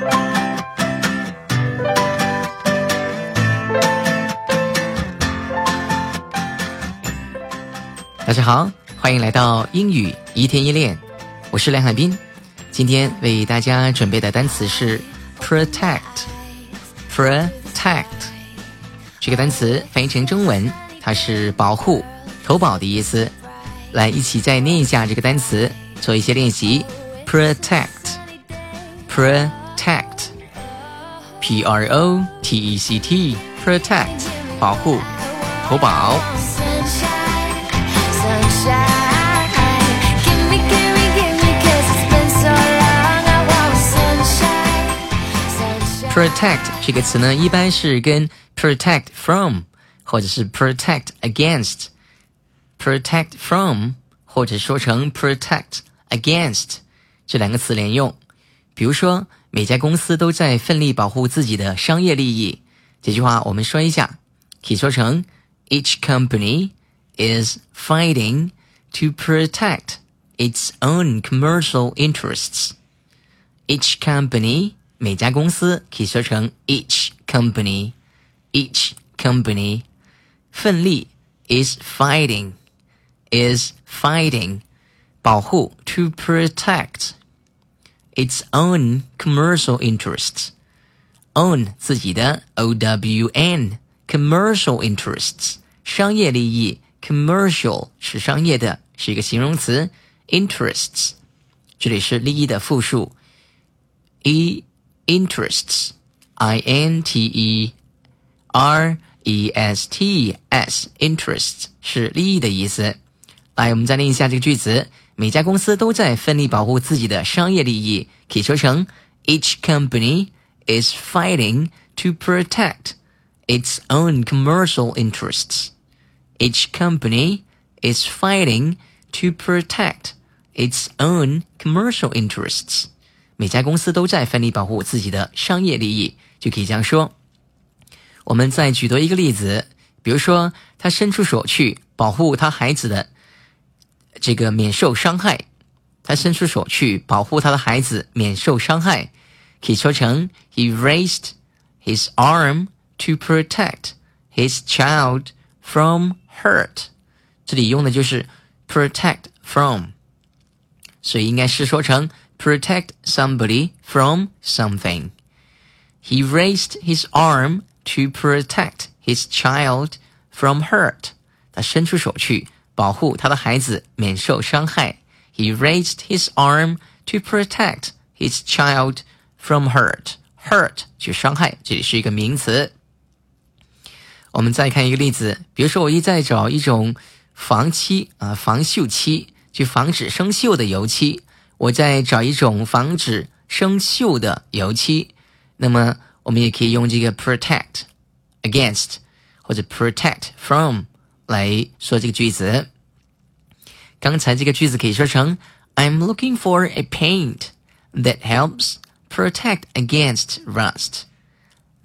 大家好，欢迎来到英语一天一练，我是梁海滨。今天为大家准备的单词是 protect，protect 这个单词翻译成中文，它是保护、投保的意思。来，一起再念一下这个单词，做一些练习。protect，protect protect，protect，p r o t e c t，protect 保护、投保。Protect 这个词呢，一般是跟 protect from 或者是 protect against。protect from 或者说成 protect against 这两个词连用。比如说， 每家公司都在奋力保护自己的商业利益。这句话我们说一下，可以说成 Each company is fighting to protect its own commercial interests. Each company 每家公司可以说成 each company, each company，奋力 is fighting, is fighting，保护 to protect its own commercial interests, own 自己的 o w n commercial interests 商业利益 commercial 是商业的，是一个形容词 interests 这里是利益的复数 e interests, I N T E R E S T S interests 是利益的意思。来，我们再念一下这个句子： 每家公司都在奋力保护自己的商业利益，可以说成 Each company is fighting to protect its own commercial interests. Each company is fighting to protect its own commercial interests. 每家公司都在奋力保护自己的商业利益，就可以这样说。我们再举多一个例子，比如说，他伸出手去保护他孩子的这个免受伤害。他伸出手去保护他的孩子免受伤害，可以说成 He raised his arm to protect his child from hurt。这里用的就是 protect from，所以应该是说成。protect somebody from something. He raised his arm to protect his child from hurt. 他伸出手去 保护他的孩子免受伤害。He raised his arm to protect his child from hurt. Hurt 去伤害，这里是一个名词。我们再看一个例子，比如说我一在找一种防漆啊、防锈漆，去防止生锈的油漆。我在找一种防止生锈的油漆，那么我们也可以用这个 protect against 或者 protect from 来说这个句子。刚才这个句子可以说成 I'm looking for a paint that helps protect against rust.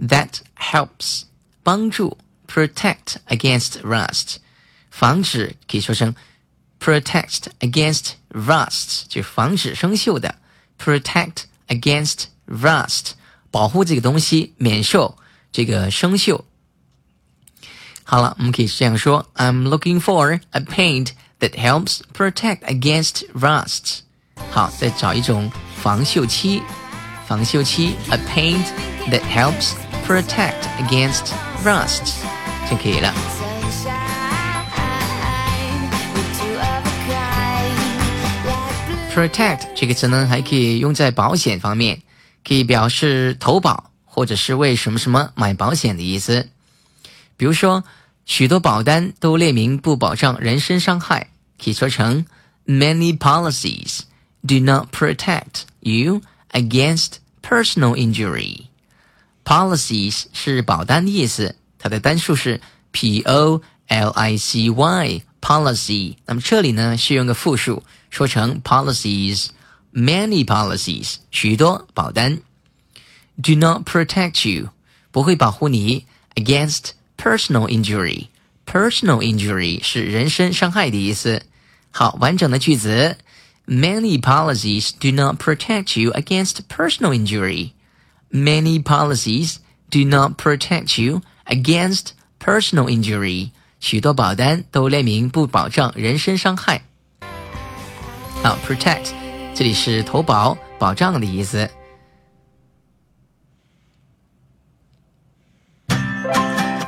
That helps 帮助 protect against rust，防止可以说成 protect against rust 就防止生锈的，protect against rust 保护这个东西免受这个生锈。 好了，我们可以这样说：I'm looking for a paint that helps protect against rust。好，再找一种防锈漆，防锈漆，a paint that helps protect against rust 就可以了。Protect 这个词呢，还可以用在保险方面，可以表示投保或者是为什么什么买保险的意思。比如说， 许多保单都列明不保障人身伤害，可以说成 Many policies do not protect you against personal injury. Policies 是保单的意思，它的单数是 P O L I C Y policy。那么这里呢是用个复数。说成 policies，many policies，许多保单，do not protect you，不会保护你 against personal injury。personal injury 是人身伤害的意思。好，完整的句子，many policies do not protect you against personal injury。 many policies do not protect you against personal injury。许多保单都列明不保障人身伤害。好，protect，这里是投保、保障的意思。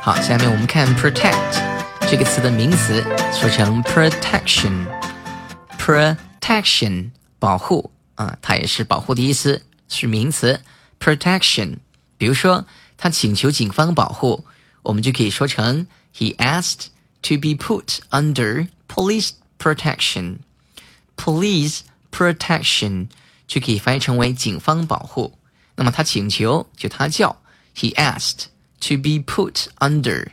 好，下面我们看 protect 这个词的名词，说成 protection，protection 保护啊，它也是保护的意思，是名词 protection。比如说，他请求警方保护，我们就可以说成 he asked to be put under police protection。police protection 就可以翻译成为警方保护。那么他请求，就他叫 he asked。 to be put under，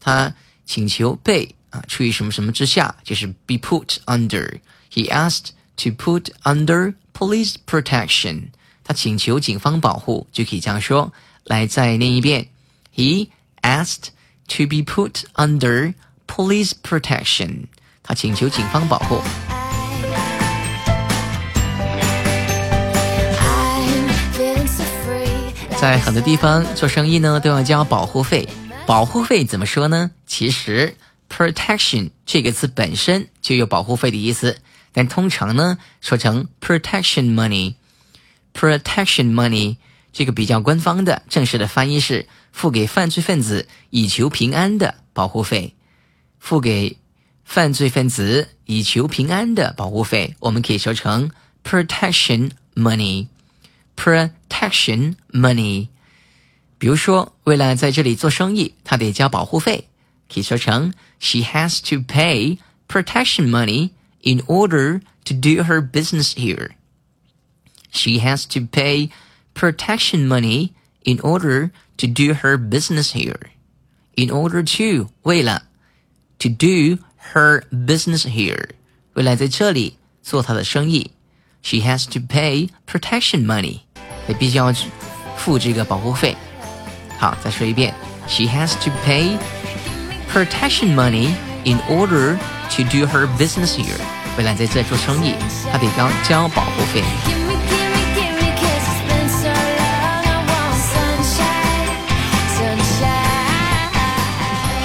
他请求被啊处于什么什么之下，就是 be put under。He asked to put under police protection。他请求警方保护，就可以这样说。来，再念一遍。He asked to be put under police protection。他请求警方保护。 在很多地方做生意呢，都要交保护费。保护费怎么说呢？其实 protection 这个词本身就有保护费的意思，但通常呢说成 protection money。protection money 这个比较官方的正式的翻译是付给犯罪分子以求平安的保护费。付给犯罪分子以求平安的保护费，我们可以说成 protection money”。pro。protection money。比如说，为了在这里做生意，他得交保护费，可以说成 She has to pay protection money in order to do her business here. She has to pay protection money in order to do her business here. In order to 为了 to do her business here 为了在这里做她的生意，she has to pay protection money 也必须要付这个保护费。好，再说一遍，She has to pay protection money in order to do her business here。未来在这做生意，她得交交保护费。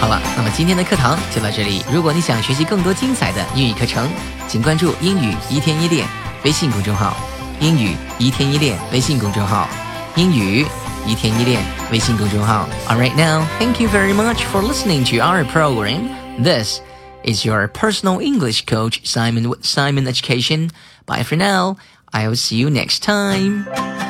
好了，那么今天的课堂就到这里。如果你想学习更多精彩的英语课程，请关注“英语一天一练”微信公众号。英语一天一练微信公众号，英语一天一练微信公众号。All right now, thank you very much for listening to our program. This is your personal English coach Simon with Simon Education. Bye for now. I will see you next time.